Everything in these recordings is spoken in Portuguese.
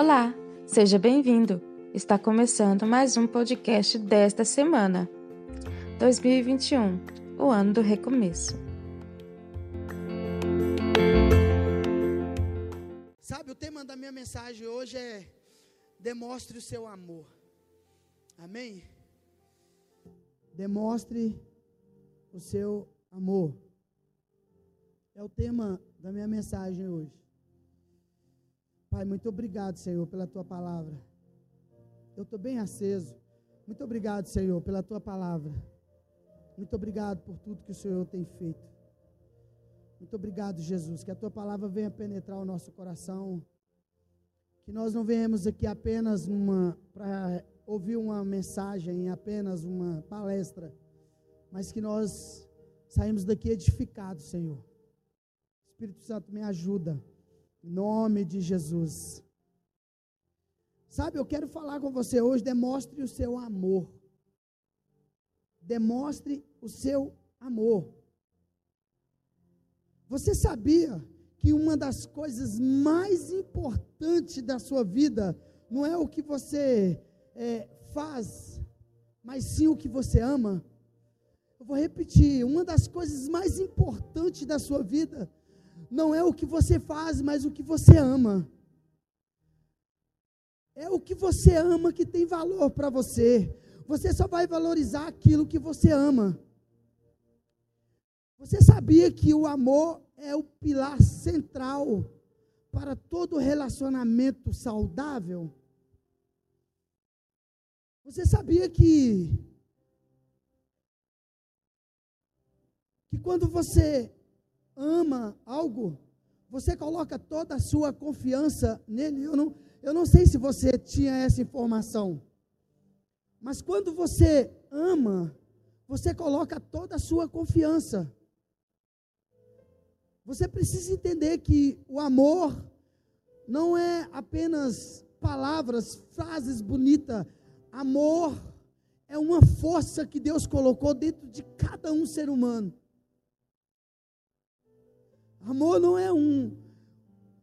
Olá, seja bem-vindo. Está começando mais um podcast desta semana. 2021, o ano do recomeço. Sabe, o tema da minha mensagem hoje é demonstre o seu amor. Amém? Demonstre o seu amor. É o tema da minha mensagem hoje. Pai, muito obrigado, Senhor, pela tua palavra. Eu estou bem aceso. Muito obrigado, Senhor, pela tua palavra. Muito obrigado por tudo que o Senhor tem feito. Muito obrigado, Jesus, que a tua palavra venha penetrar o nosso coração. Que nós não venhamos aqui apenas para ouvir uma mensagem, apenas uma palestra, mas que nós saímos daqui edificados, Senhor. Espírito Santo, me ajuda. Em nome de Jesus. Sabe, eu quero falar com você hoje. Demonstre o seu amor. Demonstre o seu amor. Você sabia que uma das coisas mais importantes da sua vida não é o que você é, faz, mas sim o que você ama? Eu vou repetir: uma das coisas mais importantes da sua vida não é o que você faz, mas o que você ama. É o que você ama que tem valor para você. Você só vai valorizar aquilo que você ama. Você sabia que o amor é o pilar central para todo relacionamento saudável? Você sabia que que quando você ama algo, você coloca toda a sua confiança nele. Eu não, eu não sei se você tinha essa informação, mas quando você ama, você coloca toda a sua confiança. Você precisa entender que o amor não é apenas palavras, frases bonitas. Amor é uma força que Deus colocou dentro de cada um ser humano. Amor não é um,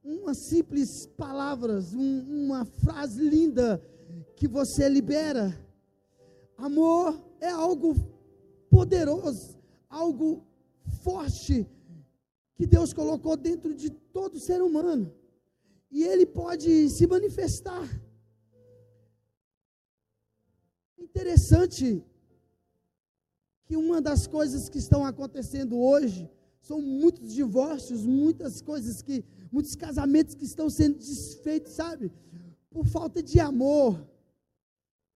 uma simples palavras, um, uma frase linda que você libera. Amor é algo poderoso, algo forte que Deus colocou dentro de todo ser humano. E ele pode se manifestar. Interessante que uma das coisas que estão acontecendo hoje são muitos divórcios, muitas coisas que, muitos casamentos que estão sendo desfeitos, sabe? Por falta de amor.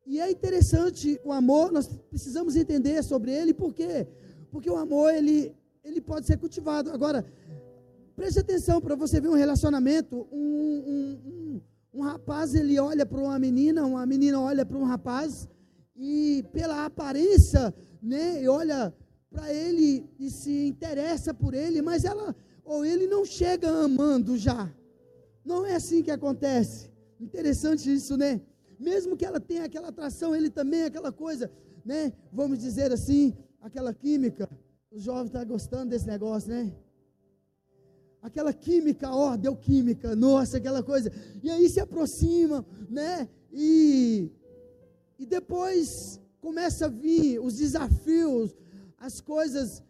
E é interessante o amor, nós precisamos entender sobre ele, por quê? Porque o amor, ele, ele pode ser cultivado. Agora, preste atenção para você ver um relacionamento, um, um, um, um rapaz, ele olha para uma menina, uma menina olha para um rapaz, e pela aparência, né, e olha para ele e se interessa por ele, mas ela ou ele não chega amando já. Não é assim que acontece. Interessante isso, né? Mesmo que ela tenha aquela atração, ele também aquela coisa, né? Vamos dizer assim, aquela química. O jovem está gostando desse negócio, né? Aquela química, ó, deu química, nossa, aquela coisa. E aí se aproxima, né? E, e depois começa a vir os desafios, as coisas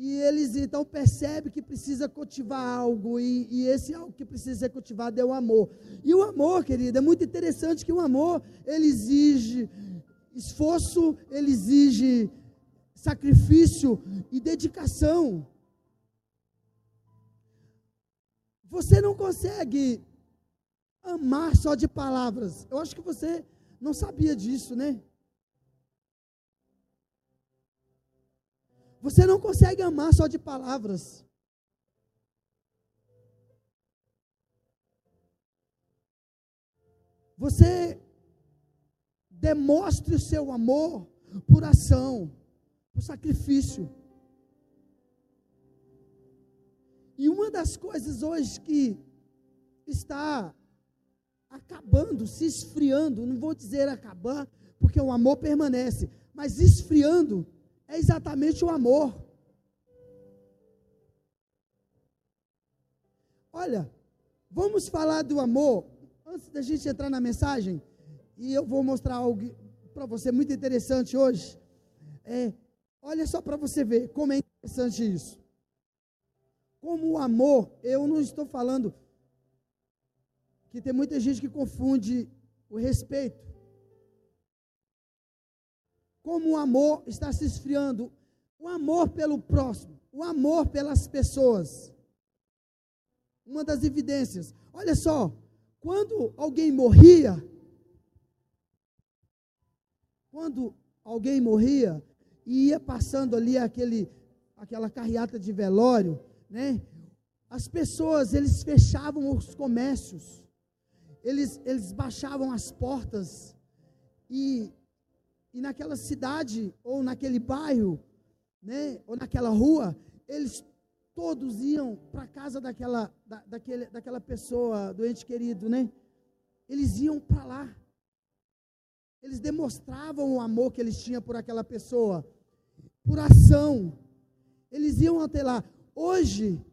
e eles então percebem que precisa cultivar algo, e, e, esse algo que precisa ser cultivado é o amor. E o amor, querida, é muito interessante que o amor, ele exige esforço, ele exige sacrifício e dedicação. Você não consegue amar só de palavras. Eu acho que você não sabia disso, né? Você não consegue amar só de palavras. Você demonstre o seu amor por ação, por sacrifício. E uma das coisas hoje que está acabando, se esfriando, não vou dizer acabar, porque o amor permanece, mas esfriando, é exatamente o amor. Olha, vamos falar do amor. Antes da gente entrar na mensagem, e eu vou mostrar algo para você muito interessante hoje. É, olha só para você ver como é interessante isso. Como o amor, eu não estou falando que tem muita gente que confunde o respeito. Como o amor está se esfriando, o amor pelo próximo, o amor pelas pessoas. Uma das evidências. Olha só, quando alguém morria, quando alguém morria e ia passando ali aquele, aquela carreata de velório, né? As pessoas, eles fechavam os comércios, eles, eles baixavam as portas e, e naquela cidade ou naquele bairro, né? Ou naquela rua, eles todos iam para a casa daquela, da, daquele, daquela pessoa, doente querido, né? Eles iam para lá. Eles demonstravam o amor que eles tinham por aquela pessoa, por ação. Eles iam até lá. Hoje,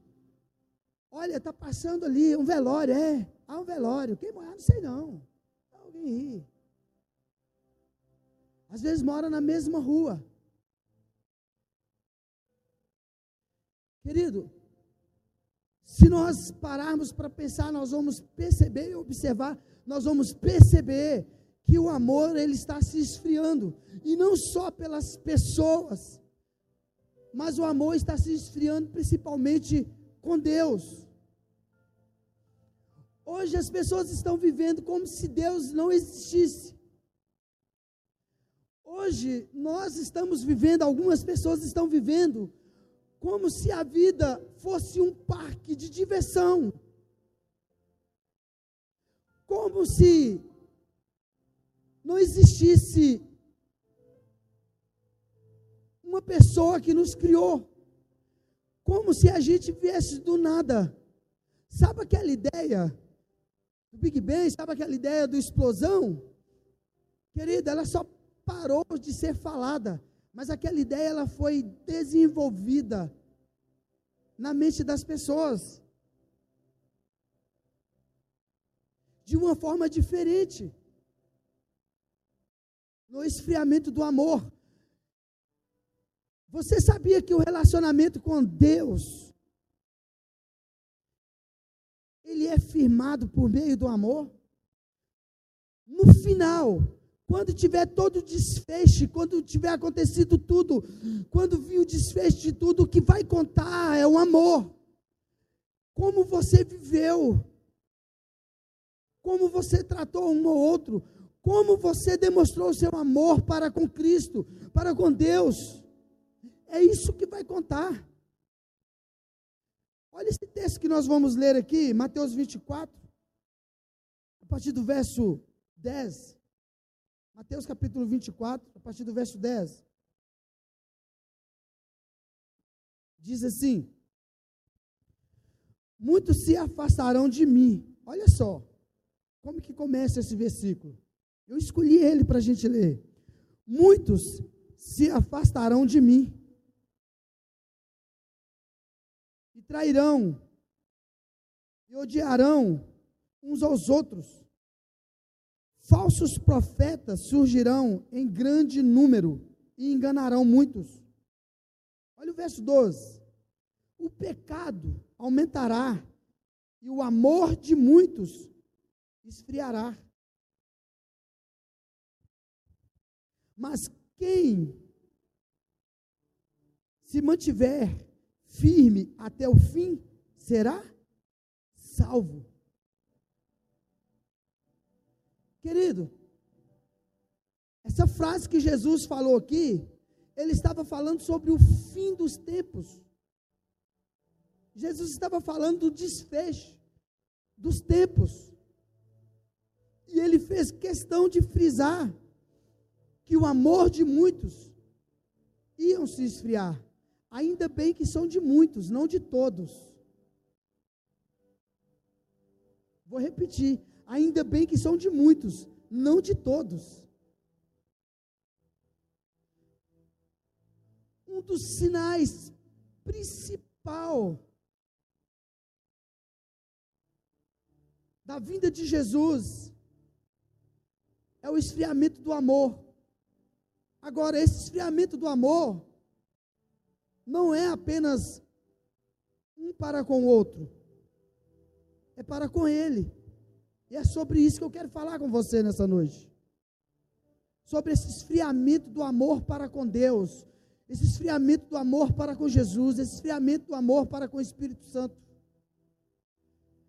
olha, está passando ali um velório, é. Há um velório. Quem morreu, não sei não. Alguém ri. Às vezes mora na mesma rua. Querido, se nós pararmos para pensar, nós vamos perceber e observar, nós vamos perceber que o amor ele está se esfriando, e não só pelas pessoas, mas o amor está se esfriando principalmente com Deus. Hoje as pessoas estão vivendo como se Deus não existisse. Hoje nós estamos vivendo, algumas pessoas estão vivendo como se a vida fosse um parque de diversão. Como se não existisse uma pessoa que nos criou. Como se a gente viesse do nada. Sabe aquela ideia do Big Bang? Sabe aquela ideia do explosão? Querida, ela só parou de ser falada, mas aquela ideia ela foi desenvolvida na mente das pessoas de uma forma diferente no esfriamento do amor. Você sabia que o relacionamento com Deus ele é firmado por meio do amor? No final, quando tiver todo o desfecho, quando tiver acontecido tudo, quando vir o desfecho de tudo, o que vai contar é o amor. Como você viveu, como você tratou um ou outro, como você demonstrou o seu amor para com Cristo, para com Deus. É isso que vai contar. Olha esse texto que nós vamos ler aqui, Mateus 24, a partir do verso 10. Mateus capítulo 24, a partir do verso 10. Diz assim: Muitos se afastarão de mim. Olha só, como que começa esse versículo? Eu escolhi ele para a gente ler. Muitos se afastarão de mim e trairão e odiarão uns aos outros. Falsos profetas surgirão em grande número e enganarão muitos. Olha o verso 12. O pecado aumentará e o amor de muitos esfriará. Mas quem se mantiver firme até o fim será salvo. Querido, essa frase que Jesus falou aqui, ele estava falando sobre o fim dos tempos. Jesus estava falando do desfecho dos tempos. E ele fez questão de frisar que o amor de muitos iam se esfriar. Ainda bem que são de muitos, não de todos. Vou repetir. Ainda bem que são de muitos, não de todos. Um dos sinais principal da vinda de Jesus é o esfriamento do amor. Agora, esse esfriamento do amor não é apenas um para com o outro, é para com Ele. E é sobre isso que eu quero falar com você nessa noite. Sobre esse esfriamento do amor para com Deus, esse esfriamento do amor para com Jesus, esse esfriamento do amor para com o Espírito Santo.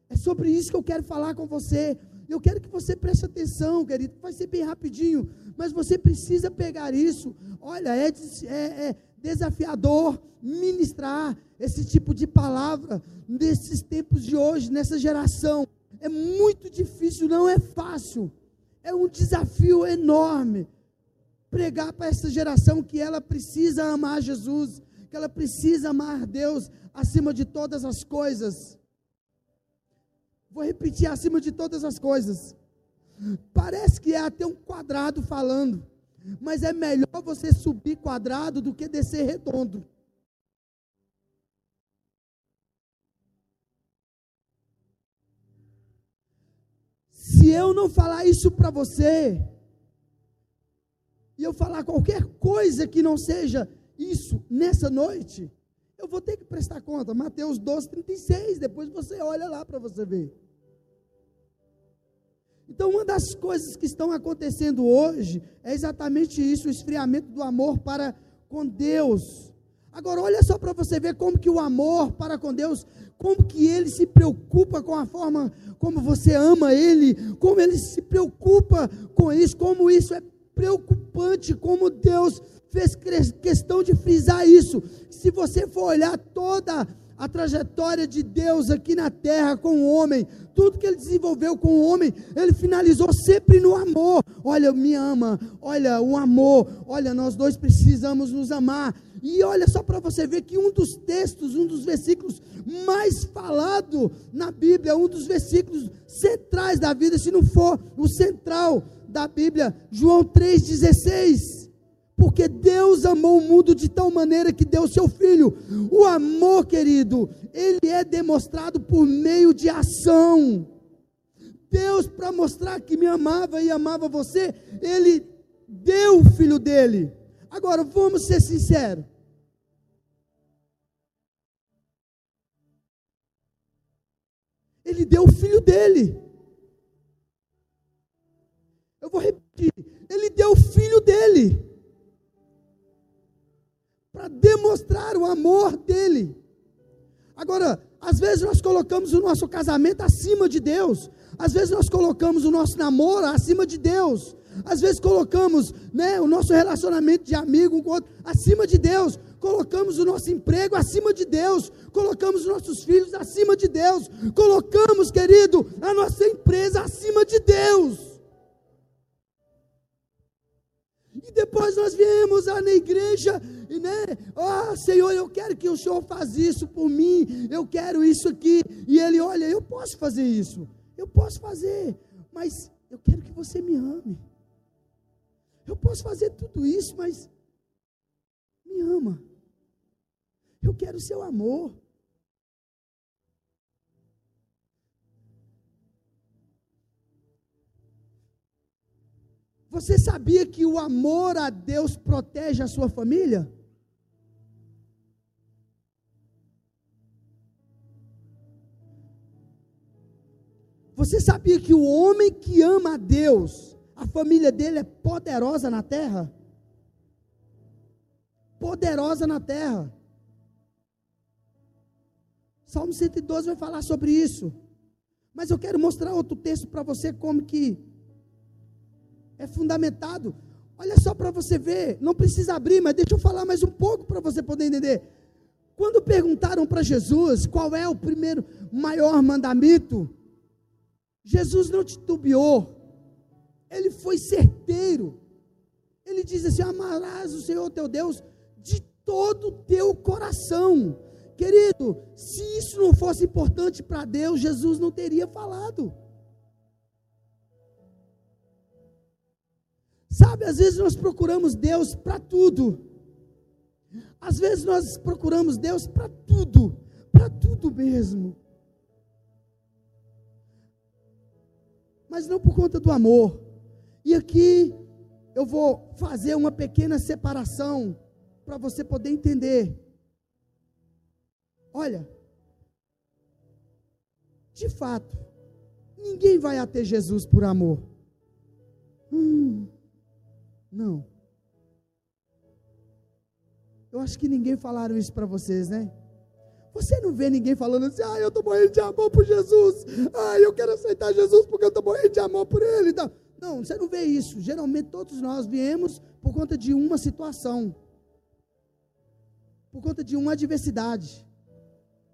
É sobre isso que eu quero falar com você. Eu quero que você preste atenção, querido. Vai ser bem rapidinho, mas você precisa pegar isso. Olha, é, é, é desafiador ministrar esse tipo de palavra nesses tempos de hoje, nessa geração. É muito difícil, não é fácil. É um desafio enorme pregar para essa geração que ela precisa amar Jesus, que ela precisa amar Deus acima de todas as coisas. Vou repetir acima de todas as coisas. Parece que é até um quadrado falando, mas é melhor você subir quadrado do que descer redondo. Não falar isso para você, e eu falar qualquer coisa que não seja isso nessa noite, eu vou ter que prestar conta. Mateus 12, 36. Depois você olha lá para você ver. Então, uma das coisas que estão acontecendo hoje é exatamente isso: o esfriamento do amor para com Deus. Agora, olha só para você ver como que o amor para com Deus, como que ele se preocupa com a forma como você ama ele, como ele se preocupa com isso, como isso é preocupante, como Deus fez questão de frisar isso. Se você for olhar toda a trajetória de Deus aqui na terra com o homem, tudo que ele desenvolveu com o homem, ele finalizou sempre no amor. Olha, me ama, olha, o amor, olha, nós dois precisamos nos amar. E olha só para você ver que um dos textos, um dos versículos mais falado na Bíblia, um dos versículos centrais da vida, se não for o central da Bíblia, João 3,16 porque Deus amou o mundo de tal maneira que deu seu filho. O amor, querido, ele é demonstrado por meio de ação. Deus, para mostrar que me amava e amava você, ele deu o filho dele. Agora, vamos ser sinceros. Ele deu o filho dele. Eu vou repetir. Ele deu o filho dele para demonstrar o amor dele. Agora, às vezes nós colocamos o nosso casamento acima de Deus. Às vezes nós colocamos o nosso namoro acima de Deus. Às vezes colocamos né, o nosso relacionamento de amigo um com o outro acima de Deus. Colocamos o nosso emprego acima de Deus. Colocamos os nossos filhos acima de Deus. Colocamos, querido, a nossa empresa acima de Deus. E depois nós viemos lá na igreja, e né? Ah, Senhor, eu quero que o Senhor faça isso por mim, eu quero isso aqui. E ele, olha, eu posso fazer isso, eu posso fazer, mas eu quero que você me ame. Eu posso fazer tudo isso, mas me ama. Eu quero o seu amor. Você sabia que o amor a Deus protege a sua família? Você sabia que o homem que ama a Deus, a família dele é poderosa na terra? Poderosa na terra. Salmo 112 vai falar sobre isso. Mas eu quero mostrar outro texto para você como que é fundamentado. Olha só para você ver, não precisa abrir, mas deixa eu falar mais um pouco para você poder entender. Quando perguntaram para Jesus qual é o primeiro maior mandamento, Jesus não titubeou, ele foi certeiro. Ele diz assim: Amarás o Senhor teu Deus de todo o teu coração. Querido, se isso não fosse importante para Deus, Jesus não teria falado. Sabe, às vezes nós procuramos Deus para tudo. Às vezes nós procuramos Deus para tudo, para tudo mesmo. mas não por conta do amor. E aqui eu vou fazer uma pequena separação para você poder entender. Olha, de fato, ninguém vai até Jesus por amor. Hum, não. Eu acho que ninguém falaram isso para vocês, né? Você não vê ninguém falando assim, ah, eu estou morrendo de amor por Jesus, ah, eu quero aceitar Jesus porque eu estou morrendo de amor por Ele. Não. Não, você não vê isso. Geralmente todos nós viemos por conta de uma situação, por conta de uma adversidade.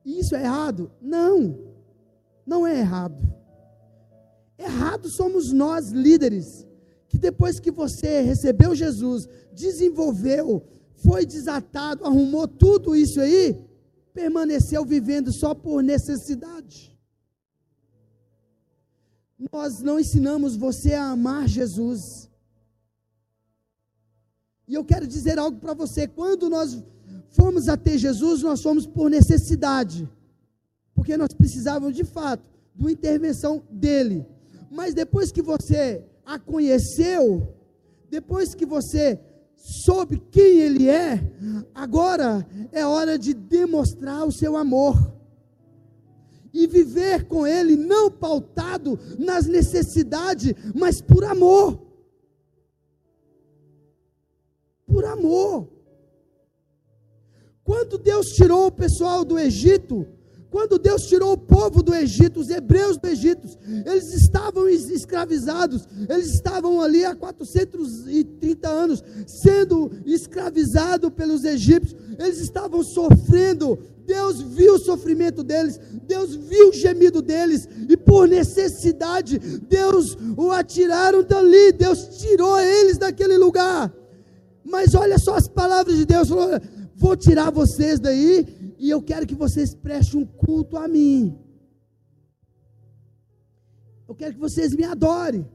E isso é errado? Não, não é errado. Errado somos nós, líderes, que depois que você recebeu Jesus, desenvolveu, foi desatado, arrumou tudo isso aí, permaneceu vivendo só por necessidade. Nós não ensinamos você a amar Jesus. E eu quero dizer algo para você: quando nós fomos até Jesus, nós fomos por necessidade, porque nós precisávamos de fato de uma intervenção dele. Mas depois que você a conheceu, depois que você soube quem Ele é, agora é hora de demonstrar o seu amor e viver com Ele não pautado nas necessidades, mas por amor. Por amor. Quando Deus tirou o pessoal do Egito, quando Deus tirou o povo do Egito, os hebreus do Egito, eles estavam escravizados, eles estavam ali há 430 anos, sendo escravizados pelos egípcios, eles estavam sofrendo. Deus viu o sofrimento deles, Deus viu o gemido deles, e por necessidade, Deus o atiraram dali, Deus tirou eles daquele lugar. Mas olha só as palavras de Deus: falou, vou tirar vocês daí e eu quero que vocês prestem um culto a mim. Eu quero que vocês me adorem.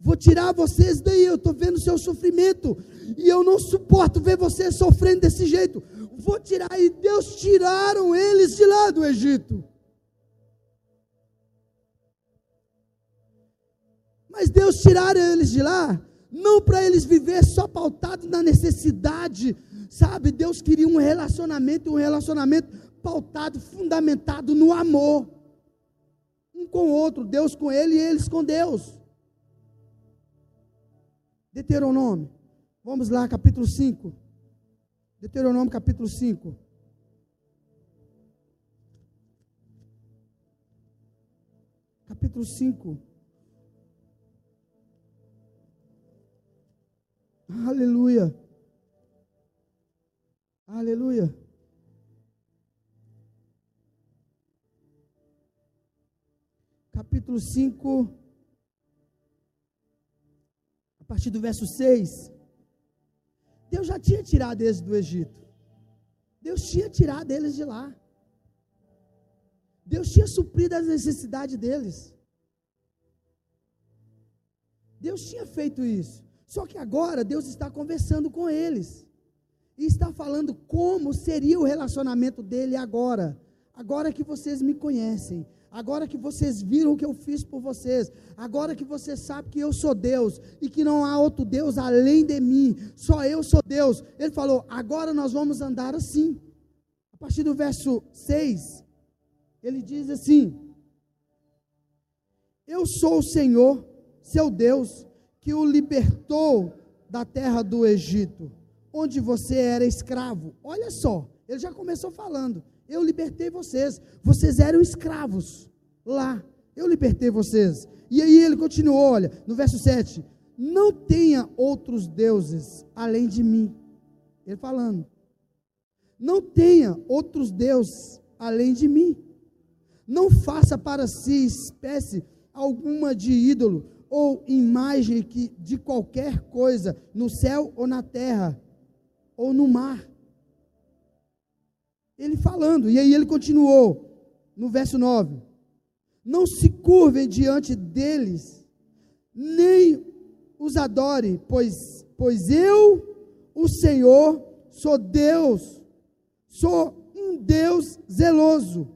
Vou tirar vocês daí. Eu estou vendo o seu sofrimento. E eu não suporto ver vocês sofrendo desse jeito. Vou tirar. E Deus tiraram eles de lá do Egito. Mas Deus tiraram eles de lá, não para eles viver só pautados na necessidade Sabe, Deus queria um relacionamento, um relacionamento pautado, fundamentado no amor. Um com o outro, Deus com ele e eles com Deus. Deuteronômio. Vamos lá, capítulo 5. Deuteronômio, capítulo 5. Capítulo 5. Aleluia. Aleluia. Capítulo 5, a partir do verso 6. Deus já tinha tirado eles do Egito. Deus tinha tirado eles de lá. Deus tinha suprido as necessidades deles. Deus tinha feito isso. Só que agora Deus está conversando com eles e está falando como seria o relacionamento dele agora. Agora que vocês me conhecem, agora que vocês viram o que eu fiz por vocês, agora que você sabe que eu sou Deus e que não há outro Deus além de mim, só eu sou Deus. Ele falou: agora nós vamos andar assim. A partir do verso 6, ele diz assim: Eu sou o Senhor, seu Deus, que o libertou da terra do Egito onde você era escravo. Olha só, ele já começou falando: Eu libertei vocês, vocês eram escravos lá, eu libertei vocês. E aí ele continuou: Olha, no verso 7: Não tenha outros deuses além de mim. Ele falando: Não tenha outros deuses além de mim. Não faça para si espécie alguma de ídolo ou imagem que, de qualquer coisa no céu ou na terra ou no mar. Ele falando, e aí ele continuou, no verso 9: Não se curvem diante deles, nem os adore, pois, pois eu, o Senhor, sou Deus, sou um Deus zeloso.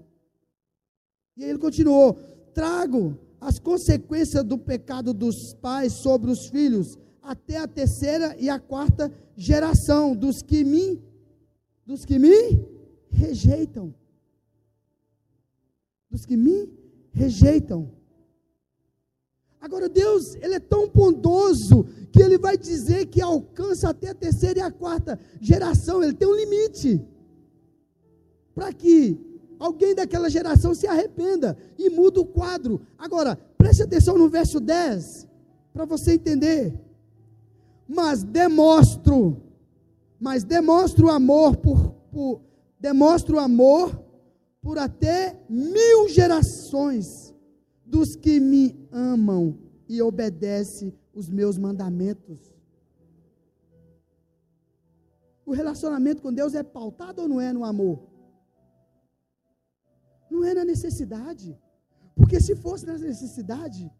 E aí ele continuou: Trago as consequências do pecado dos pais sobre os filhos, até a terceira e a quarta geração dos que me dos que me rejeitam. Dos que me rejeitam. Agora Deus, ele é tão bondoso que ele vai dizer que alcança até a terceira e a quarta geração, ele tem um limite. Para que alguém daquela geração se arrependa e muda o quadro. Agora, preste atenção no verso 10, para você entender. Mas demonstro, mas demonstro amor por, por demonstro amor por até mil gerações dos que me amam e obedecem os meus mandamentos. O relacionamento com Deus é pautado ou não é no amor? Não é na necessidade. Porque se fosse na necessidade,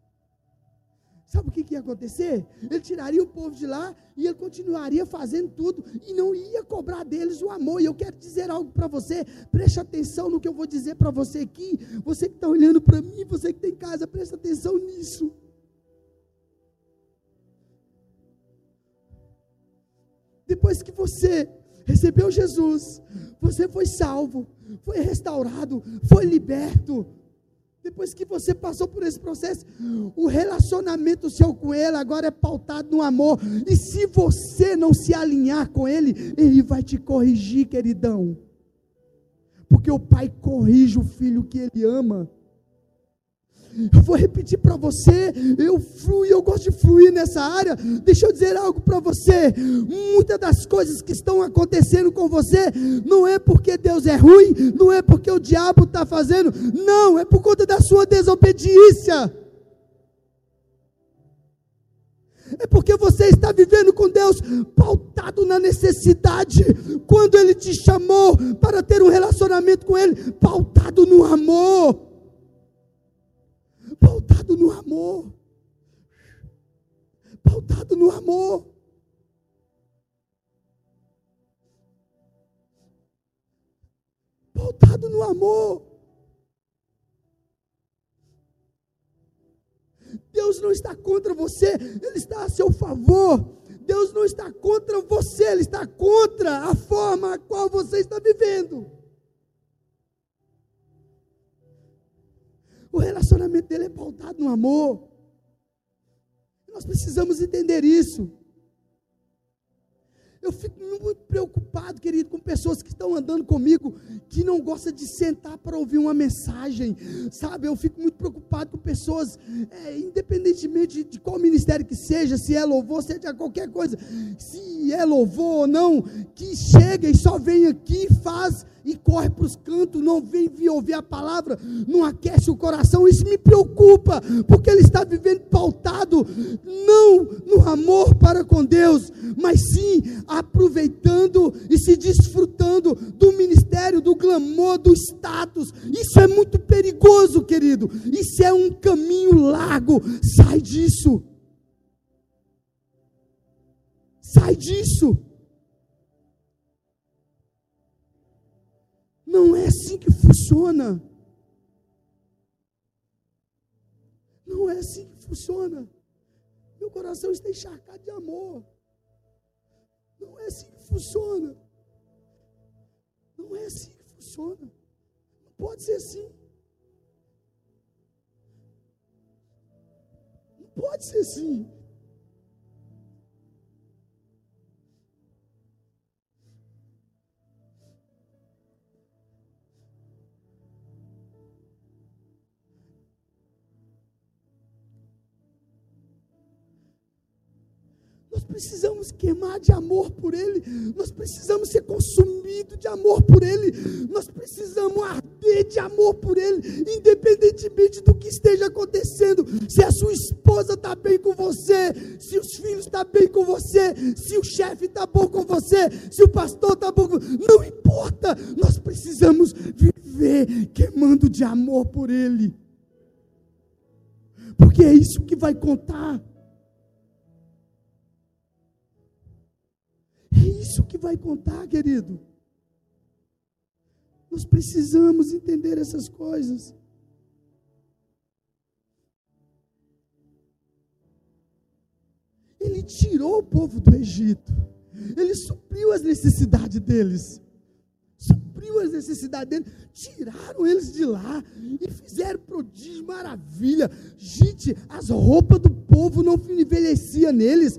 sabe o que, que ia acontecer? Ele tiraria o povo de lá e ele continuaria fazendo tudo e não ia cobrar deles o amor. E eu quero dizer algo para você, preste atenção no que eu vou dizer para você aqui. Você que está olhando para mim, você que tem casa, preste atenção nisso. Depois que você recebeu Jesus, você foi salvo, foi restaurado, foi liberto. Depois que você passou por esse processo, o relacionamento seu com Ele agora é pautado no amor. E se você não se alinhar com Ele, Ele vai te corrigir, queridão. Porque o Pai corrige o filho que Ele ama. Eu vou repetir para você, eu fluo, eu gosto de fluir nessa área. Deixa eu dizer algo para você. Muitas das coisas que estão acontecendo com você não é porque Deus é ruim, não é porque o diabo está fazendo, não, é por conta da sua desobediência. É porque você está vivendo com Deus pautado na necessidade. Quando Ele te chamou para ter um relacionamento com Ele, pautado no amor pautado no amor. Pautado no amor. Pautado no amor. Deus não está contra você, Ele está a seu favor. Deus não está contra você, Ele está contra a forma a qual você está vivendo. O relacionamento dele é pautado no amor. Nós precisamos entender isso. Eu fico muito preocupado, querido, com pessoas que estão andando comigo que não gostam de sentar para ouvir uma mensagem, sabe? Eu fico muito preocupado com pessoas, é, independentemente de, qual ministério que seja, se é louvor, seja qualquer coisa, se é louvor ou não, que chega e só vem aqui, faz e corre para os cantos, não vem vir ouvir a palavra, não aquece o coração. Isso me preocupa, porque ele está vivendo pautado não no amor para com Deus, mas sim aproveitando e se desfrutando do ministério, do clamor, do status. Isso é muito perigoso, querido. Isso é um caminho largo. Sai disso. Sai disso. Não é assim que funciona. Não é assim que funciona. Meu coração está encharcado de amor. É assim que funciona. Não é assim que funciona. Não pode ser assim. Não pode ser assim. Precisamos queimar de amor por Ele, nós precisamos ser consumidos de amor por Ele, nós precisamos arder de amor por Ele, independentemente do que esteja acontecendo. Se a sua esposa está bem com você, se os filhos estão tá bem com você, se o chefe está bom com você, se o pastor está bom com você, não importa, nós precisamos viver queimando de amor por Ele, porque é isso que vai contar. isso que vai contar, querido. Nós precisamos entender essas coisas. Ele tirou o povo do Egito. Ele supriu as necessidades deles. Supriu as necessidades deles. Tiraram eles de lá e fizeram prodígio, maravilha. Gente, as roupas do povo não envelhecia neles.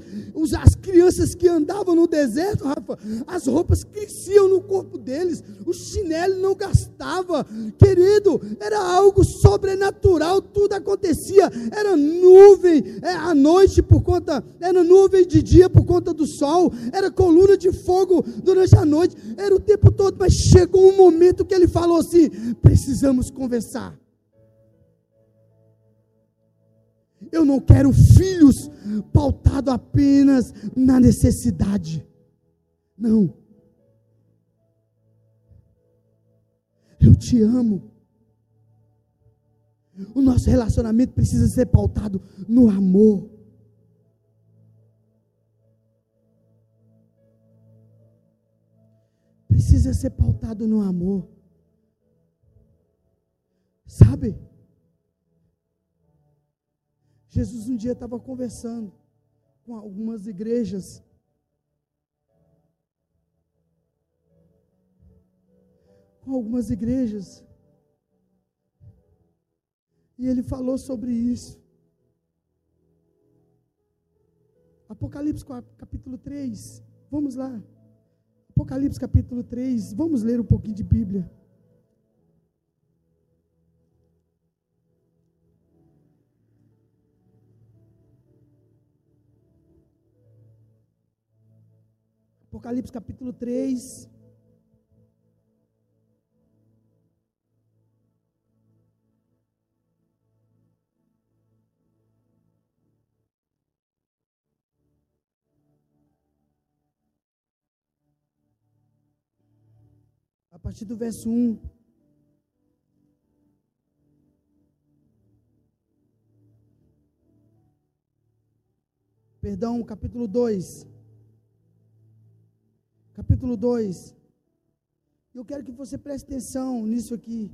As crianças que andavam no deserto, Rafa, as roupas cresciam no corpo deles. O chinelo não gastava. Querido, era algo sobrenatural. Tudo acontecia. Era nuvem é, à noite por conta, era nuvem de dia por conta do sol. Era coluna de fogo durante a noite. Era o tempo todo. Mas chegou um momento que ele falou assim: precisamos conversar. Eu não quero filhos pautados apenas na necessidade. Não. Eu te amo. O nosso relacionamento precisa ser pautado no amor. Precisa ser pautado no amor. Sabe? Jesus um dia estava conversando com algumas igrejas. Com algumas igrejas. E ele falou sobre isso. Apocalipse capítulo 3. Vamos lá. Apocalipse capítulo 3. Vamos ler um pouquinho de Bíblia. Apocalipse capítulo 3. A partir do verso 1. Perdão, capítulo 2 capítulo 2. Eu quero que você preste atenção nisso aqui.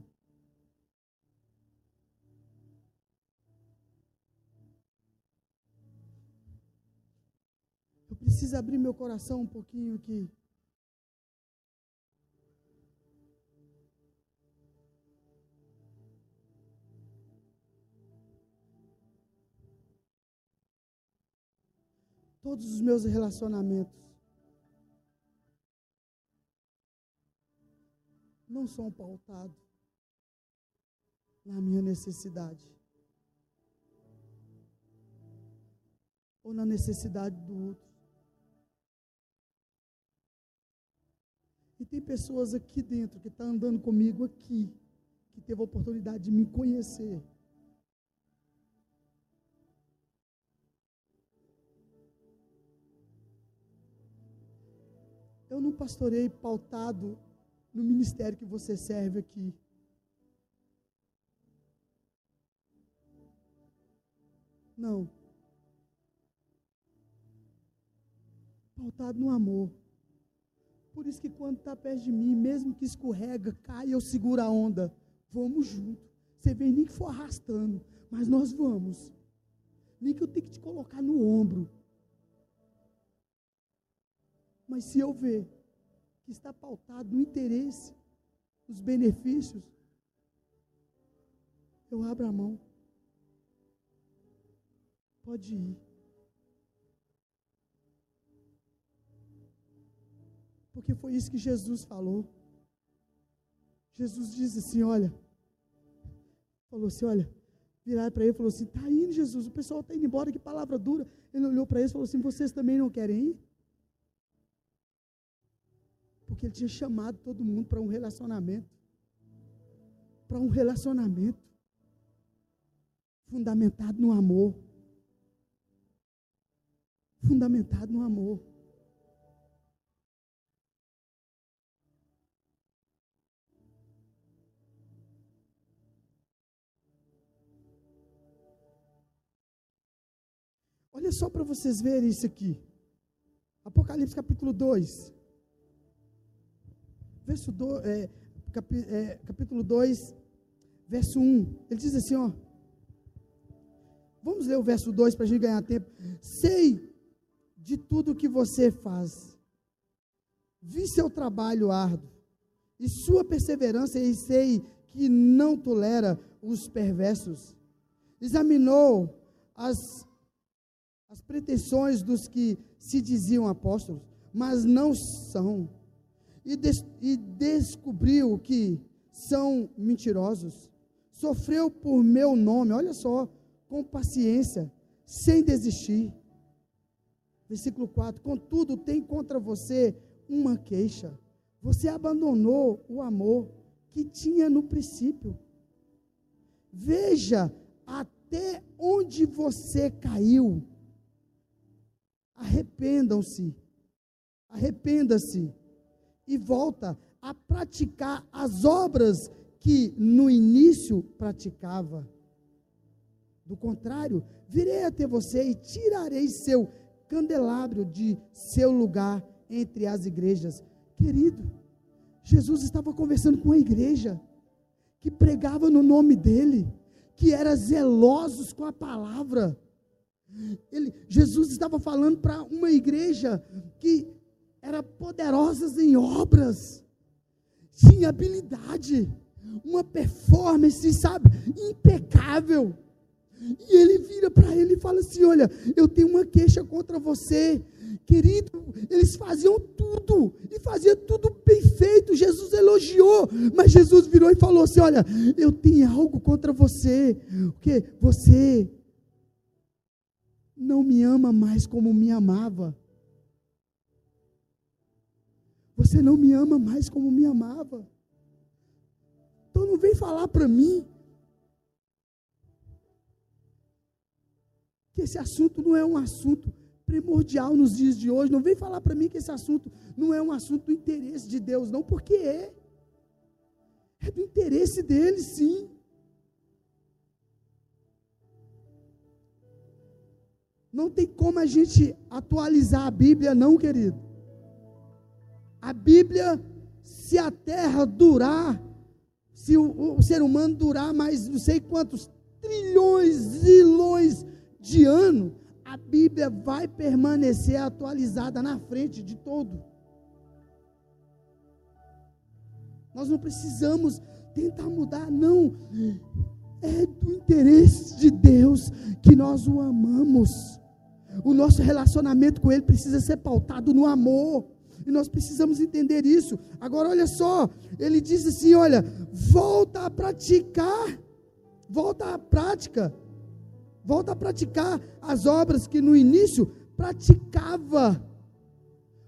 Eu preciso abrir meu coração um pouquinho aqui. Todos os meus relacionamentos não são pautados na minha necessidade ou na necessidade do outro. E tem pessoas aqui dentro que estão tá andando comigo aqui, que teve a oportunidade de me conhecer. Eu não pastorei pautado no ministério que você serve aqui. Não. Pautado no amor. Por isso que quando está perto de mim, mesmo que escorrega, cai, eu seguro a onda. Vamos junto. Você vem nem que for arrastando, mas nós vamos. Nem que eu tenha que te colocar no ombro. Mas se eu ver que está pautado no interesse, nos benefícios, eu abro a mão. Pode ir. Porque foi isso que Jesus falou. Jesus disse assim: Olha, falou assim: Olha, virar para ele falou assim: Está indo, Jesus, o pessoal está indo embora, que palavra dura. Ele olhou para eles e falou assim: Vocês também não querem ir? Porque ele tinha chamado todo mundo para um relacionamento. Para um relacionamento fundamentado no amor. Fundamentado no amor. Olha só para vocês verem isso aqui. Apocalipse capítulo 2 verso do, é, capi, é, capítulo 2, verso 1. Ele diz assim, ó. Vamos ler o verso 2 para a gente ganhar tempo. Sei de tudo que você faz. Vi seu trabalho árduo e sua perseverança, e sei que não tolera os perversos. Examinou as, as pretensões dos que se diziam apóstolos, mas não são. E, des, e descobriu que são mentirosos. Sofreu por meu nome, olha só, com paciência, sem desistir. Versículo 4: Contudo, tem contra você uma queixa. Você abandonou o amor que tinha no princípio. Veja até onde você caiu. Arrependam-se. Arrependa-se e volta a praticar as obras que no início praticava. Do contrário, virei até você e tirarei seu candelabro de seu lugar entre as igrejas. Querido, Jesus estava conversando com a igreja que pregava no nome dele, que era zelosos com a palavra. Ele, Jesus estava falando para uma igreja que era poderosa em obras, tinha habilidade, uma performance, sabe, impecável. E ele vira para ele e fala assim: Olha, eu tenho uma queixa contra você. Querido, eles faziam tudo, e fazia tudo bem feito. Jesus elogiou, mas Jesus virou e falou assim: Olha, eu tenho algo contra você, porque você não me ama mais como me amava. Você não me ama mais como me amava. Então não vem falar para mim que esse assunto não é um assunto primordial nos dias de hoje. Não vem falar para mim que esse assunto não é um assunto do interesse de Deus, não, porque é. É do interesse dele, sim. Não tem como a gente atualizar a Bíblia, não, querido. A Bíblia, se a terra durar, se o, o ser humano durar mais não sei quantos trilhões, zilhões de anos, a Bíblia vai permanecer atualizada na frente de todo. Nós não precisamos tentar mudar, não. É do interesse de Deus que nós o amamos. O nosso relacionamento com Ele precisa ser pautado no amor. E nós precisamos entender isso. Agora, olha só, ele diz assim: olha, volta a praticar, volta à prática Volta a praticar as obras que no início praticava.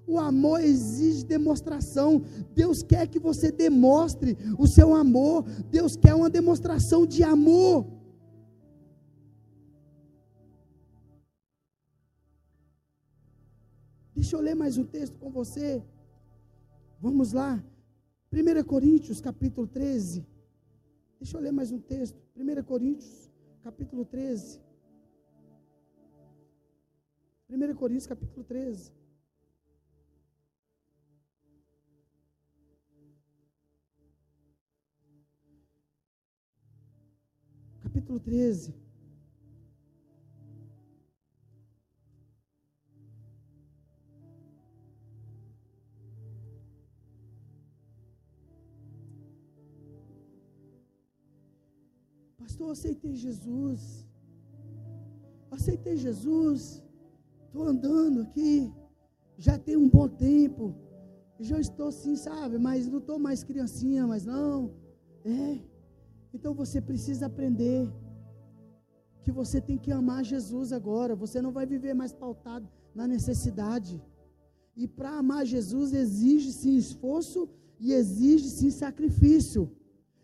O amor exige demonstração. Deus quer que você demonstre o seu amor. Deus quer uma demonstração de amor. Deixa eu ler mais um texto com você. Vamos lá. 1 Coríntios, capítulo 13. Deixa eu ler mais um texto. 1 Coríntios, capítulo 13. 1 Coríntios capítulo 13. Capítulo 13. Pastor, aceitei Jesus. Aceitei Jesus. Estou andando aqui, já tem um bom tempo, já estou assim, sabe, mas não estou mais criancinha, mas não. É. Então você precisa aprender que você tem que amar Jesus agora. Você não vai viver mais pautado na necessidade. E para amar Jesus exige sim esforço e exige sim sacrifício.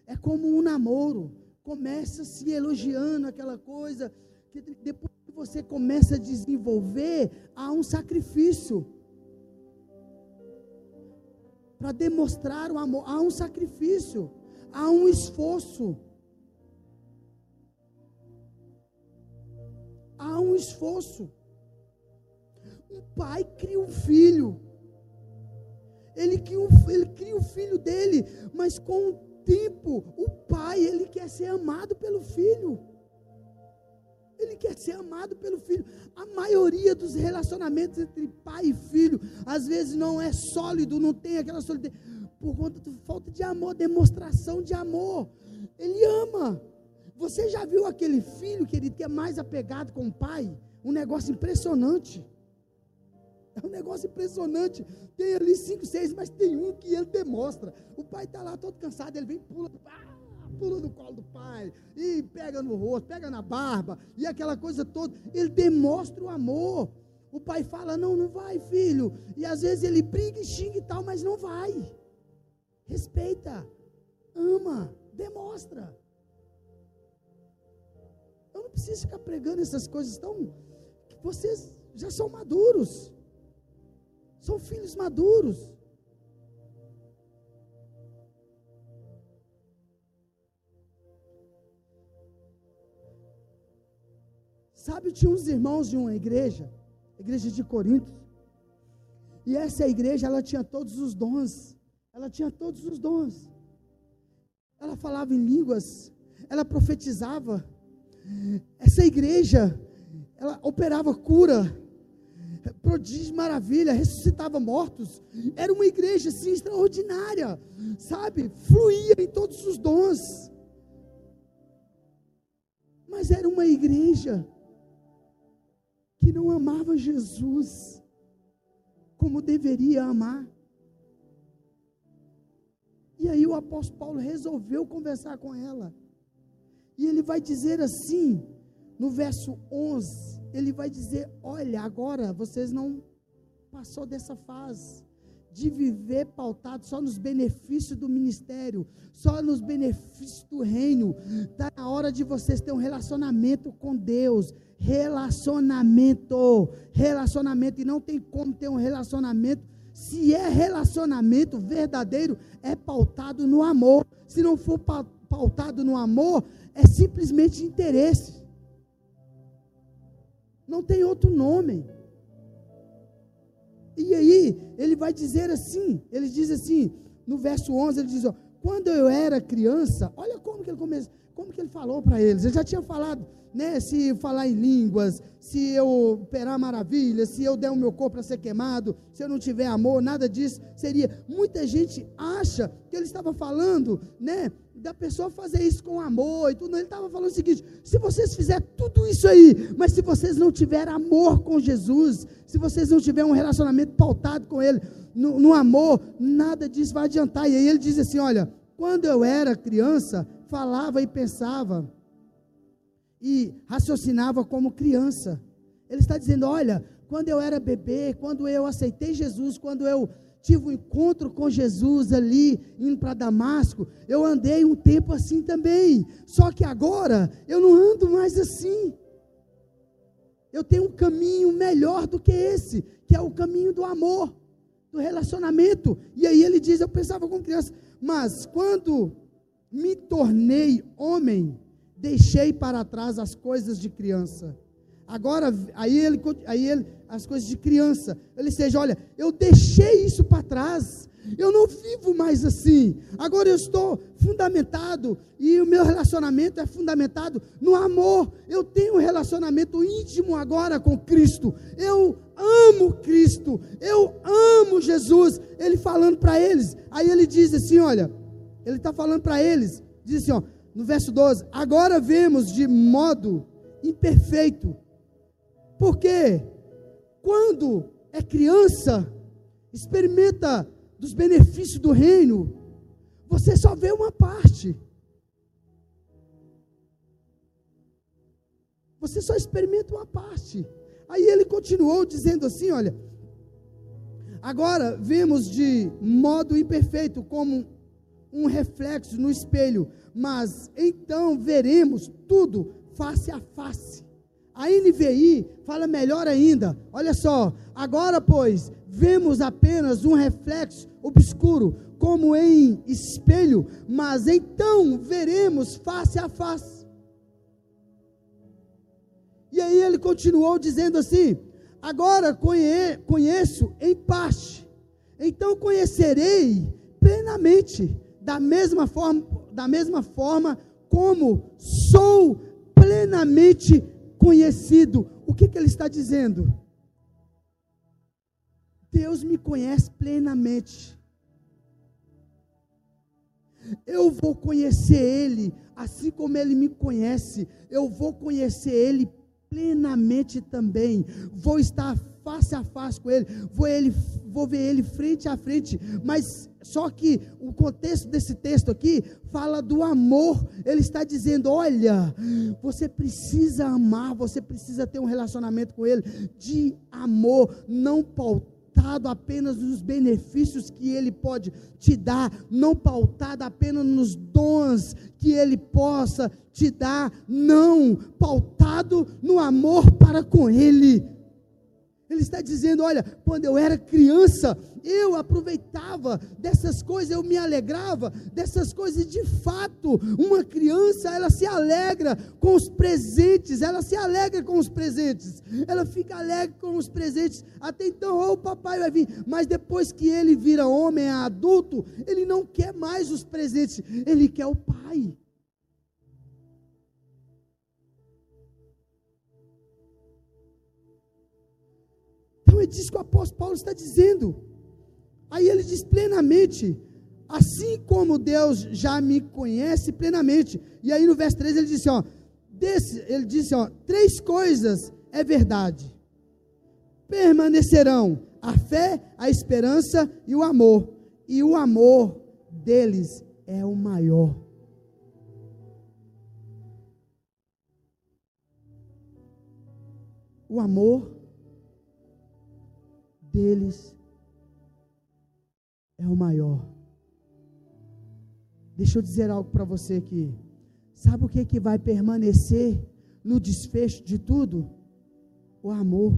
É como um namoro. Começa se elogiando aquela coisa, que depois você começa a desenvolver, há um sacrifício. Para demonstrar o amor, há um sacrifício, há um esforço. Há um esforço. Um pai cria um filho. Ele cria, um, ele cria o filho dele, mas com tempo, o pai, ele quer ser amado pelo filho. Ele quer ser amado pelo filho. A maioria dos relacionamentos entre pai e filho, às vezes não é sólido, não tem aquela solidez, por conta de falta de amor, demonstração de amor. Ele ama. Você já viu aquele filho, querido, que é mais apegado com o pai? Um negócio impressionante. É um negócio impressionante. Tem ali cinco, seis, mas tem um que ele demonstra. O pai está lá todo cansado, ele vem pula, pula no colo do pai, e pega no rosto, pega na barba, e aquela coisa toda. Ele demonstra o amor. O pai fala: Não, não vai, filho. E às vezes ele briga e xinga e tal, mas não vai. Respeita, ama, demonstra. Eu não preciso ficar pregando essas coisas tão. Vocês já são maduros. São filhos maduros. Sabe, tinha uns irmãos de uma igreja, igreja de Corinto, e essa igreja, ela tinha todos os dons, ela tinha todos os dons. Ela falava em línguas, ela profetizava. Essa igreja, ela operava cura, prodígio, maravilha, ressuscitava mortos. Era uma igreja assim extraordinária, sabe? Fluía em todos os dons. Mas era uma igreja que não amava Jesus como deveria amar. E aí o apóstolo Paulo resolveu conversar com ela. E ele vai dizer assim, no verso 11, ele vai dizer: Olha, agora vocês não passou dessa fase de viver pautado só nos benefícios do ministério, só nos benefícios do reino. Está na hora de vocês ter um relacionamento com Deus. Relacionamento, relacionamento, e não tem como ter um relacionamento. Se é relacionamento verdadeiro, é pautado no amor. Se não for pautado no amor, é simplesmente interesse. Não tem outro nome. E aí, ele vai dizer assim, ele diz assim, no verso 11, ele diz, ó, quando eu era criança, olha como que ele começa, como que ele falou para eles. Ele já tinha falado, né, se falar em línguas, se eu operar maravilhas, se eu der o meu corpo para ser queimado, se eu não tiver amor, nada disso seria. Muita gente acha que ele estava falando, né, da pessoa fazer isso com amor e tudo. Ele estava falando o seguinte: se vocês fizerem tudo isso aí, mas se vocês não tiverem amor com Jesus, se vocês não tiverem um relacionamento pautado com Ele, no, no amor, nada disso vai adiantar. E aí ele diz assim: olha, quando eu era criança, falava e pensava e raciocinava como criança. Ele está dizendo: olha, quando eu era bebê, quando eu aceitei Jesus, quando eu tive um encontro com Jesus ali, indo para Damasco, eu andei um tempo assim também. Só que agora eu não ando mais assim. Eu tenho um caminho melhor do que esse, que é o caminho do amor, do relacionamento. E aí ele diz: Eu pensava como criança, mas quando me tornei homem, deixei para trás as coisas de criança. Agora, aí ele, aí ele, as coisas de criança, ele seja, olha, eu deixei isso para trás, eu não vivo mais assim. Agora eu estou fundamentado e o meu relacionamento é fundamentado no amor. Eu tenho um relacionamento íntimo agora com Cristo. Eu amo Cristo. Eu amo Jesus. Ele falando para eles. Aí ele diz assim: olha, ele está falando para eles. Diz assim, ó, no verso 12: Agora vemos de modo imperfeito porque quando é criança, experimenta dos benefícios do reino, você só vê uma parte. Você só experimenta uma parte. Aí ele continuou dizendo assim: olha, agora vemos de modo imperfeito, como um reflexo no espelho, mas então veremos tudo face a face. A NVI fala melhor ainda. Olha só, agora, pois, vemos apenas um reflexo obscuro, como em espelho, mas então veremos face a face. E aí ele continuou dizendo assim: Agora conhe conheço em parte, então conhecerei plenamente, da mesma forma, da mesma forma como sou plenamente conhecido. O que, que ele está dizendo? Deus me conhece plenamente. Eu vou conhecer Ele, assim como Ele me conhece, eu vou conhecer Ele plenamente também. Vou estar face a face com Ele, vou, ele, vou ver Ele frente a frente. Mas só que o contexto desse texto aqui fala do amor. Ele está dizendo: olha, você precisa amar, você precisa ter um relacionamento com Ele de amor, não pautado apenas nos benefícios que Ele pode te dar, não pautado apenas nos dons que Ele possa te dar, não, pautado no amor para com Ele. Ele está dizendo: olha, quando eu era criança, eu aproveitava dessas coisas, eu me alegrava dessas coisas. De fato, uma criança, ela se alegra com os presentes, ela se alegra com os presentes, ela fica alegre com os presentes. Até então, oh, o papai vai vir, mas depois que ele vira homem, adulto, ele não quer mais os presentes, ele quer o pai. É disso que o apóstolo Paulo está dizendo. Aí ele diz plenamente, assim como Deus já me conhece plenamente. E aí no verso 3 ele disse, ó, desse, ele disse, ó, três coisas é verdade. Permanecerão a fé, a esperança e o amor. E o amor deles é o maior. O amor deles é o maior. Deixa eu dizer algo para você aqui. Sabe o que, que vai permanecer no desfecho de tudo? O amor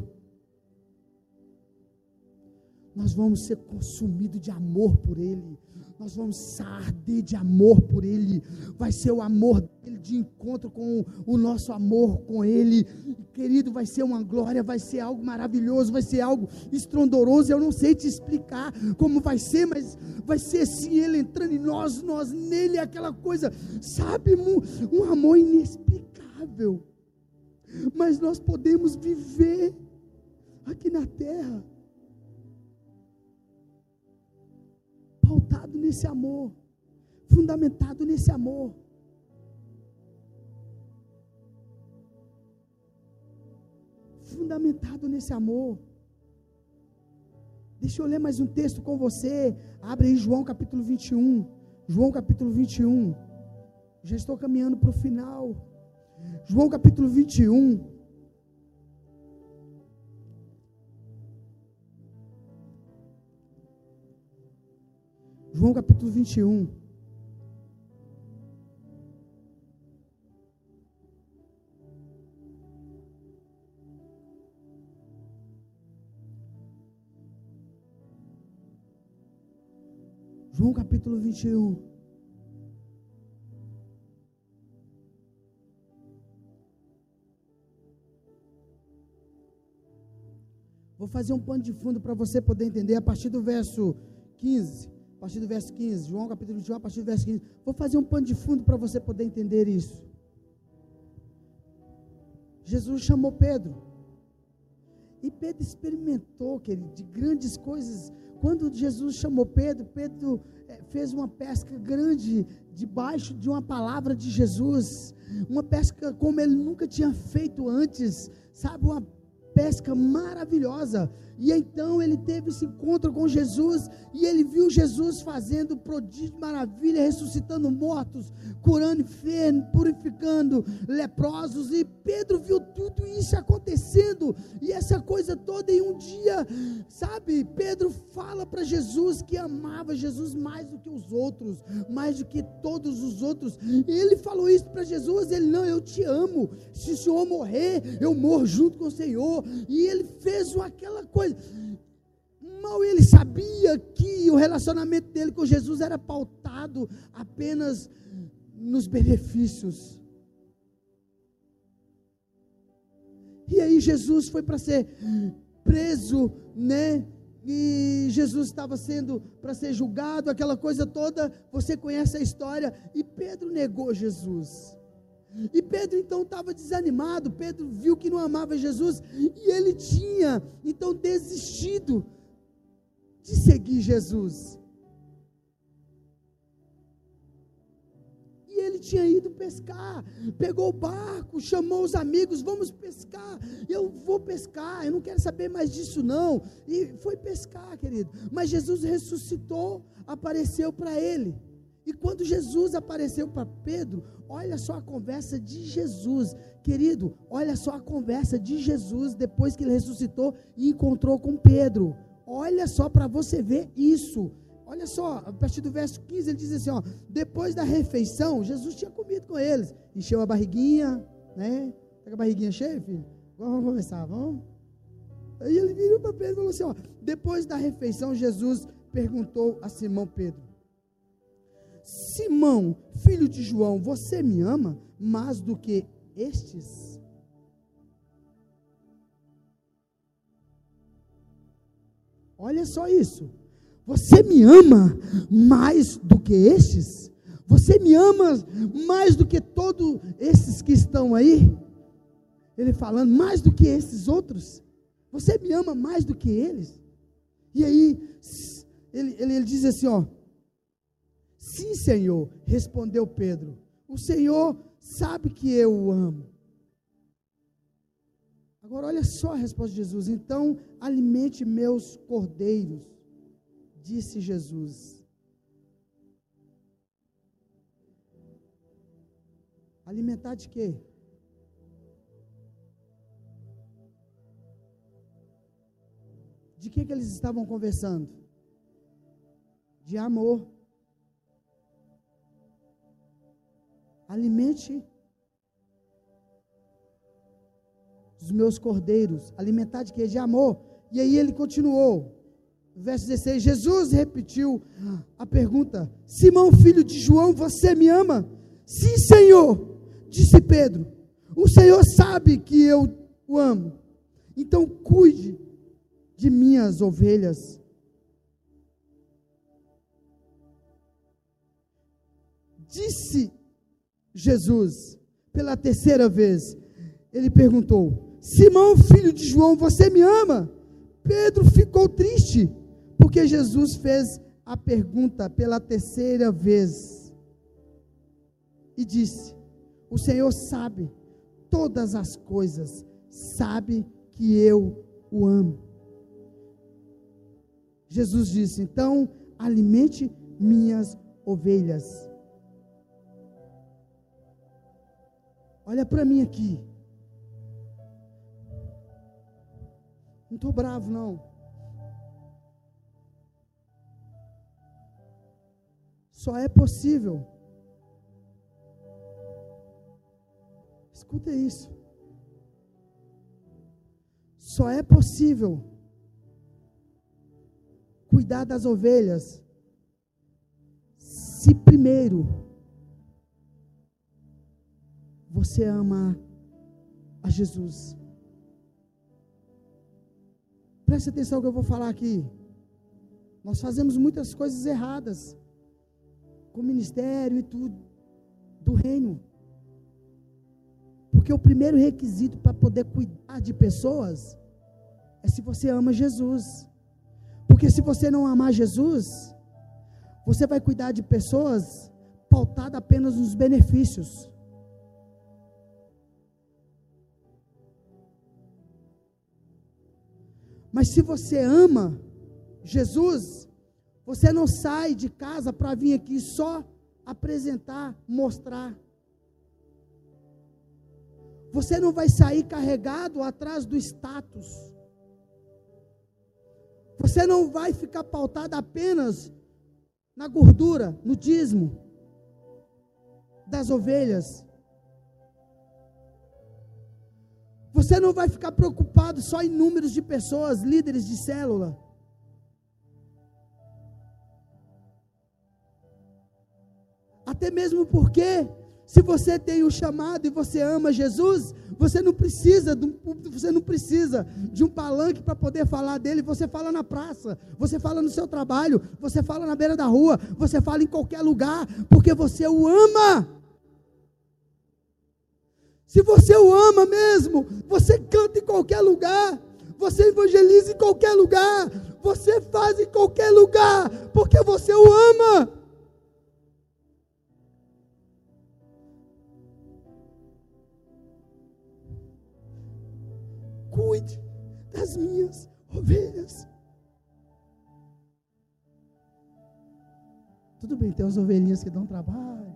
nós vamos ser consumidos de amor por Ele, nós vamos arder de amor por Ele, vai ser o amor dele de encontro com o nosso amor com Ele, querido, vai ser uma glória, vai ser algo maravilhoso, vai ser algo estrondoroso. Eu não sei te explicar como vai ser, mas vai ser assim, Ele entrando em nós, nós nele, aquela coisa, sabe, um, um amor inexplicável, mas nós podemos viver aqui na terra pautado nesse amor, fundamentado nesse amor. Fundamentado nesse amor. Deixa eu ler mais um texto com você. Abre aí João capítulo 21. João capítulo 21. Já estou caminhando para o final. João capítulo 21. João capítulo 21. Capítulo 21. Vou fazer um pano de fundo para você poder entender a partir do verso 15 a partir do verso 15, João capítulo 21, a partir do verso 15. Vou fazer um pano de fundo para você poder entender isso. Jesus chamou Pedro. E Pedro experimentou, querido, de grandes coisas. Quando Jesus chamou Pedro, Pedro eh, fez uma pesca grande debaixo de uma palavra de Jesus. Uma pesca como ele nunca tinha feito antes. Sabe, uma pesca maravilhosa. E então ele teve esse encontro com Jesus e ele viu Jesus fazendo prodígio, maravilha, ressuscitando mortos, curando enfermos, purificando leprosos. E Pedro viu tudo isso acontecendo e essa coisa toda. E um dia, sabe, Pedro fala para Jesus que amava Jesus mais do que os outros, mais do que todos os outros. E ele falou isso para Jesus. Ele, não, eu te amo. Se o Senhor morrer, eu morro junto com o Senhor. E ele fez aquela coisa coisa. Mal ele sabia que o relacionamento dele com Jesus era pautado apenas nos benefícios. E aí Jesus foi para ser preso, né? E Jesus estava sendo para ser julgado, aquela coisa toda. Você conhece a história. E Pedro negou Jesus. E Pedro então estava desanimado, Pedro viu que não amava Jesus e ele tinha então desistido de seguir Jesus. E ele tinha ido pescar, pegou o barco, chamou os amigos, vamos pescar. Eu vou pescar, eu não quero saber mais disso não. E foi pescar, querido. Mas Jesus ressuscitou, apareceu para ele. E quando Jesus apareceu para Pedro, olha só a conversa de Jesus, querido, olha só a conversa de Jesus depois que ele ressuscitou e encontrou com Pedro. Olha só para você ver isso. Olha só, a partir do verso 15 ele diz assim: ó, depois da refeição, Jesus tinha comido com eles, encheu a barriguinha, né? Tá com a barriguinha cheia, filho? Vamos conversar, vamos? Aí ele virou para Pedro e falou assim: ó, depois da refeição, Jesus perguntou a Simão Pedro: Simão, filho de João, você me ama mais do que estes? Olha só isso. Você me ama mais do que estes? Você me ama mais do que todos esses que estão aí? Ele falando, mais do que esses outros? Você me ama mais do que eles? E aí, ele, ele, ele diz assim: ó, Sim, Senhor, respondeu Pedro. O Senhor sabe que eu o amo. Agora, olha só a resposta de Jesus. Então, alimente meus cordeiros, disse Jesus. Alimentar de quê? De que, que eles estavam conversando? De amor. Alimente os meus cordeiros, alimentar de quê? De amor. E aí ele continuou. Verso 16, Jesus repetiu a pergunta: Simão, filho de João, você me ama? Sim, Senhor, disse Pedro. O Senhor sabe que eu o amo. Então cuide de minhas ovelhas. Disse Jesus pela terceira vez. Ele perguntou: Simão, filho de João, você me ama? Pedro ficou triste, porque Jesus fez a pergunta pela terceira vez. E disse: O Senhor sabe todas as coisas, sabe que eu o amo. Jesus disse: Então, alimente minhas ovelhas. Olha para mim aqui. Não estou bravo, não. Só é possível. Escuta isso. Só é possível cuidar das ovelhas se primeiro você ama a Jesus. Preste atenção que eu vou falar aqui. Nós fazemos muitas coisas erradas com o ministério e tudo do reino. Porque o primeiro requisito para poder cuidar de pessoas é se você ama Jesus. Porque se você não amar Jesus, você vai cuidar de pessoas pautada apenas nos benefícios. Mas se você ama Jesus, você não sai de casa para vir aqui só apresentar, mostrar. Você não vai sair carregado atrás do status. Você não vai ficar pautado apenas na gordura, no dízimo das ovelhas. Você não vai ficar preocupado só em números de pessoas, líderes de célula. Até mesmo porque, se você tem o chamado e você ama Jesus, você não precisa de um, você não precisa de um palanque para poder falar dele. Você fala na praça, você fala no seu trabalho, você fala na beira da rua, você fala em qualquer lugar, porque você o ama. Se você o ama mesmo, você canta em qualquer lugar, você evangeliza em qualquer lugar, você faz em qualquer lugar, porque você o ama. Cuide das minhas ovelhas. Tudo bem, tem as ovelhinhas que dão trabalho.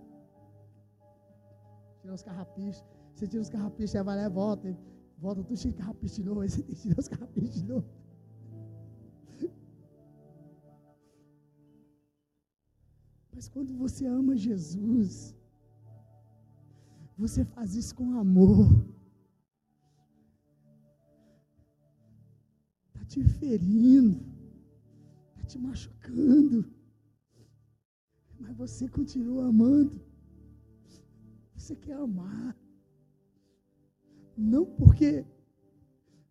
Tirar os carrapichos. Você tira os carrapichos, você vai lá e volta. Volta tudo cheio de carrapicho de novo. Aí você tem que tirar os carrapichos de novo. Mas quando você ama Jesus, você faz isso com amor. Está te ferindo, está te machucando mas você continua amando. Você quer amar. Não porque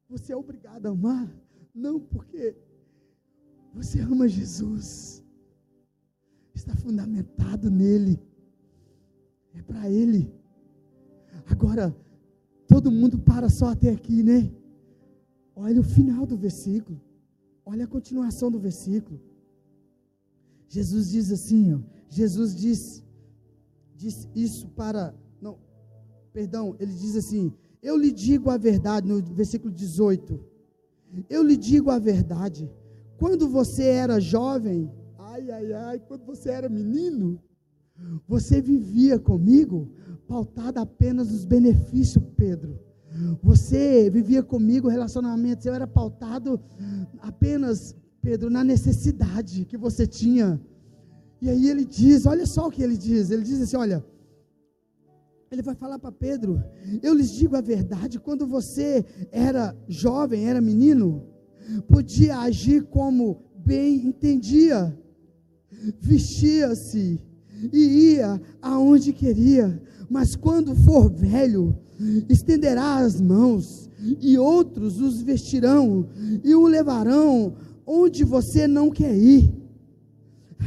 você é obrigado a amar, não porque você ama Jesus. Está fundamentado nele. É para ele. Agora, todo mundo para só até aqui, né? Olha o final do versículo. Olha a continuação do versículo. Jesus diz assim, ó, Jesus diz, diz isso para, não, perdão, ele diz assim, eu lhe digo a verdade, no versículo 18, eu lhe digo a verdade, quando você era jovem, ai, ai, ai, quando você era menino, você vivia comigo pautado apenas nos benefícios, Pedro. Você vivia comigo relacionamentos, eu era pautado apenas Pedro, na necessidade que você tinha. E aí ele diz: olha só o que ele diz. Ele diz assim: olha. Ele vai falar para Pedro: Eu lhes digo a verdade, quando você era jovem, era menino, podia agir como bem entendia, vestia-se e ia aonde queria, mas quando for velho, estenderá as mãos, e outros os vestirão e o levarão onde você não quer ir.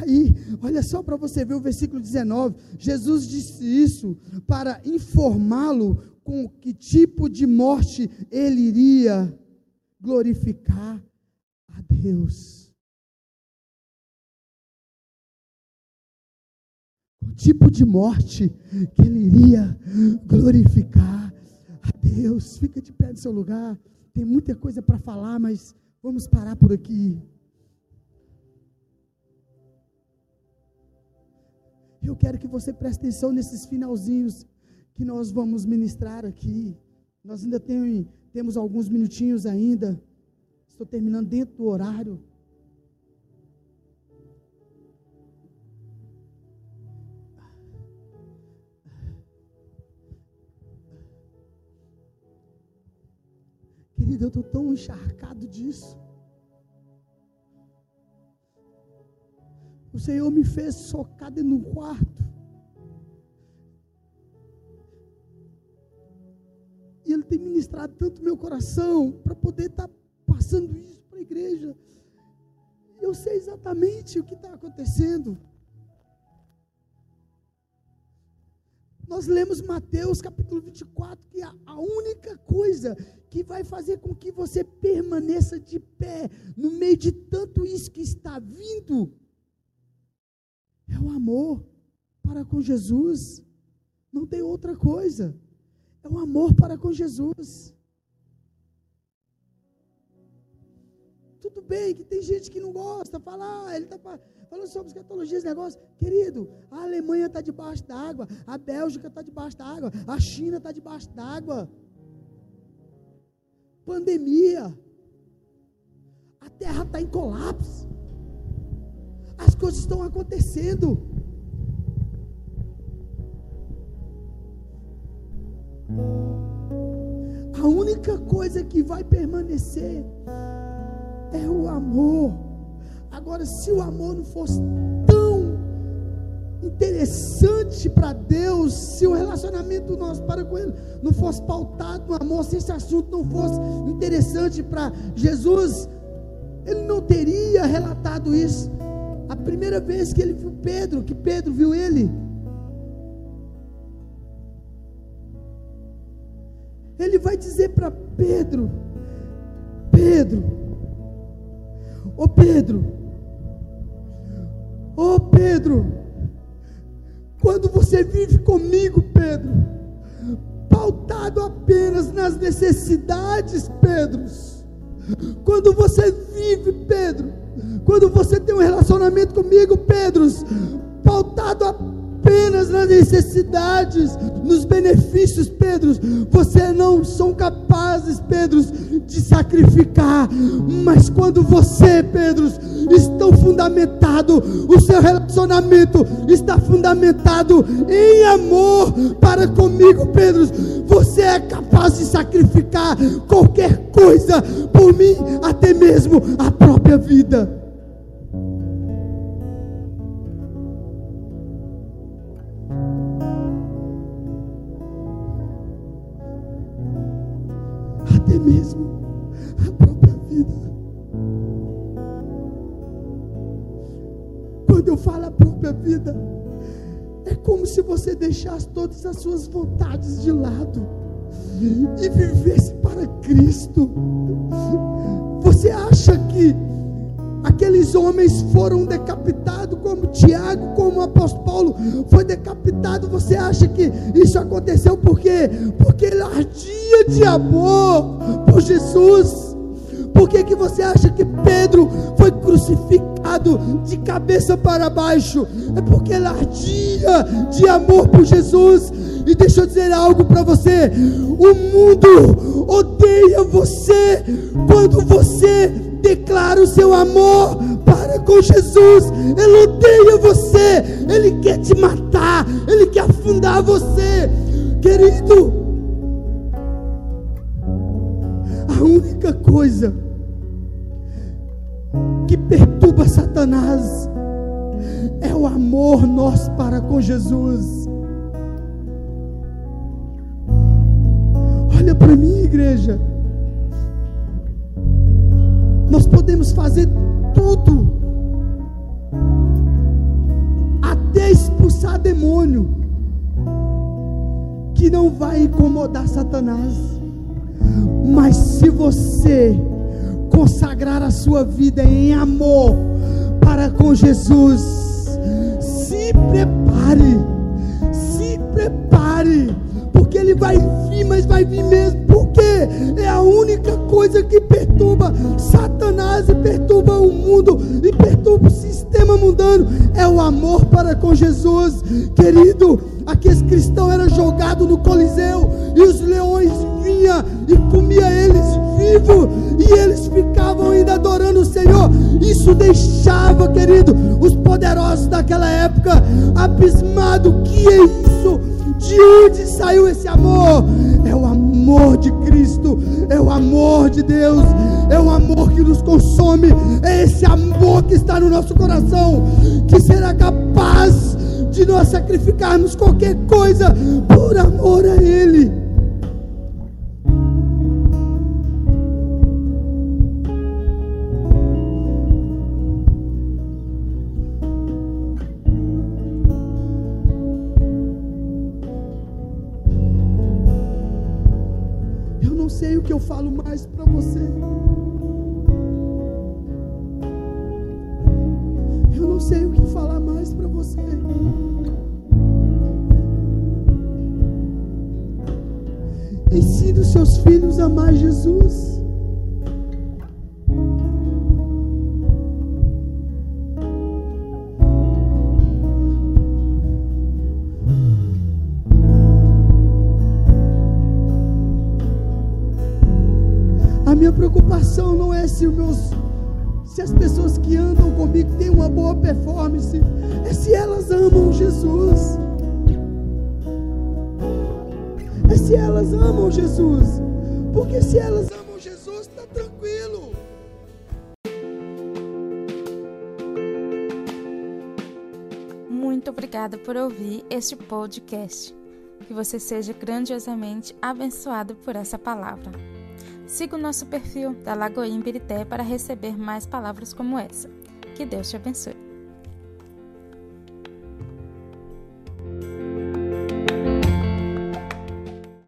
Aí, olha só para você ver o versículo 19. Jesus disse isso para informá-lo com que tipo de morte ele iria glorificar a Deus. O tipo de morte que ele iria glorificar a Deus. Fica de pé no seu lugar. Tem muita coisa para falar, mas Vamos parar por aqui. Eu quero que você preste atenção nesses finalzinhos que nós vamos ministrar aqui. Nós ainda tem, temos alguns minutinhos ainda. Estou terminando dentro do horário. Querido, eu estou tão encharcado disso. O Senhor me fez de um quarto. E Ele tem ministrado tanto meu coração para poder estar tá passando isso para a igreja. Eu sei exatamente o que está acontecendo. Nós lemos Mateus capítulo 24, que a, a única coisa que vai fazer com que você permaneça de pé no meio de tanto isso que está vindo é o amor para com Jesus. Não tem outra coisa. É o amor para com Jesus. Tudo bem que tem gente que não gosta, fala, ah, ele está falando sobre escatologia, esse negócio. Querido, a Alemanha está debaixo d'água, a Bélgica está debaixo d'água, a China está debaixo d'água. Pandemia. A terra está em colapso. As coisas estão acontecendo. A única coisa que vai permanecer é o amor. Agora, se o amor não fosse tão interessante para Deus, se o relacionamento nosso para com Ele não fosse pautado no amor, se esse assunto não fosse interessante para Jesus, Ele não teria relatado isso. Primeira vez que ele viu Pedro, que Pedro viu ele, Ele vai dizer para Pedro: Pedro, ô oh Pedro, ô oh Pedro, quando você vive comigo, Pedro, pautado apenas nas necessidades, Pedro, quando você vive, Pedro, quando você tem um relacionamento comigo, Pedro, pautado apenas nas necessidades, nos benefícios, Pedro, você não são capazes, Pedro, de sacrificar, mas quando você, Pedro, estão fundamentado, o seu relacionamento está fundamentado em amor para comigo, Pedro, você é capaz de sacrificar qualquer coisa por mim, até mesmo a própria vida. Você deixasse todas as suas vontades de lado e vivesse para Cristo. Você acha que aqueles homens foram decapitados, como Tiago, como o apóstolo Paulo foi decapitado. Você acha que isso aconteceu por quê? Porque ele ardia de amor por Jesus. Por que, que você acha que Pedro foi crucificado de cabeça para baixo? É porque ele ardia de amor por Jesus. E deixa eu dizer algo para você: o mundo odeia você quando você declara o seu amor para com Jesus. Ele odeia você, ele quer te matar, ele quer afundar você, querido. A única coisa que perturba Satanás é o amor nosso para com Jesus. Olha para mim, igreja. Nós podemos fazer tudo, até expulsar demônio, que não vai incomodar Satanás. Mas se você consagrar a sua vida em amor para com Jesus, se prepare, se prepare, porque ele vai vir, mas vai vir mesmo porque é a única coisa que perturba Satanás e perturba o mundo e perturba o sistema mundano é o amor para com Jesus, querido. Aqueles cristãos eram jogados no Coliseu e os leões vinham e comia eles vivos e eles ficavam ainda adorando o Senhor. Isso deixava, querido, os poderosos daquela época abismado. Que é isso? De onde saiu esse amor? É o amor de Cristo, é o amor de Deus, é o amor que nos consome, é esse amor que está no nosso coração, que será capaz de nós sacrificarmos qualquer coisa por amor a Ele. Que eu falo mais para você. Eu não sei o que falar mais para você. Ensine os seus filhos a amar Jesus. Porque se elas amam Jesus, está tranquilo. Muito obrigada por ouvir este podcast. Que você seja grandiosamente abençoado por essa palavra. Siga o nosso perfil da Lagoinha Birité para receber mais palavras como essa. Que Deus te abençoe.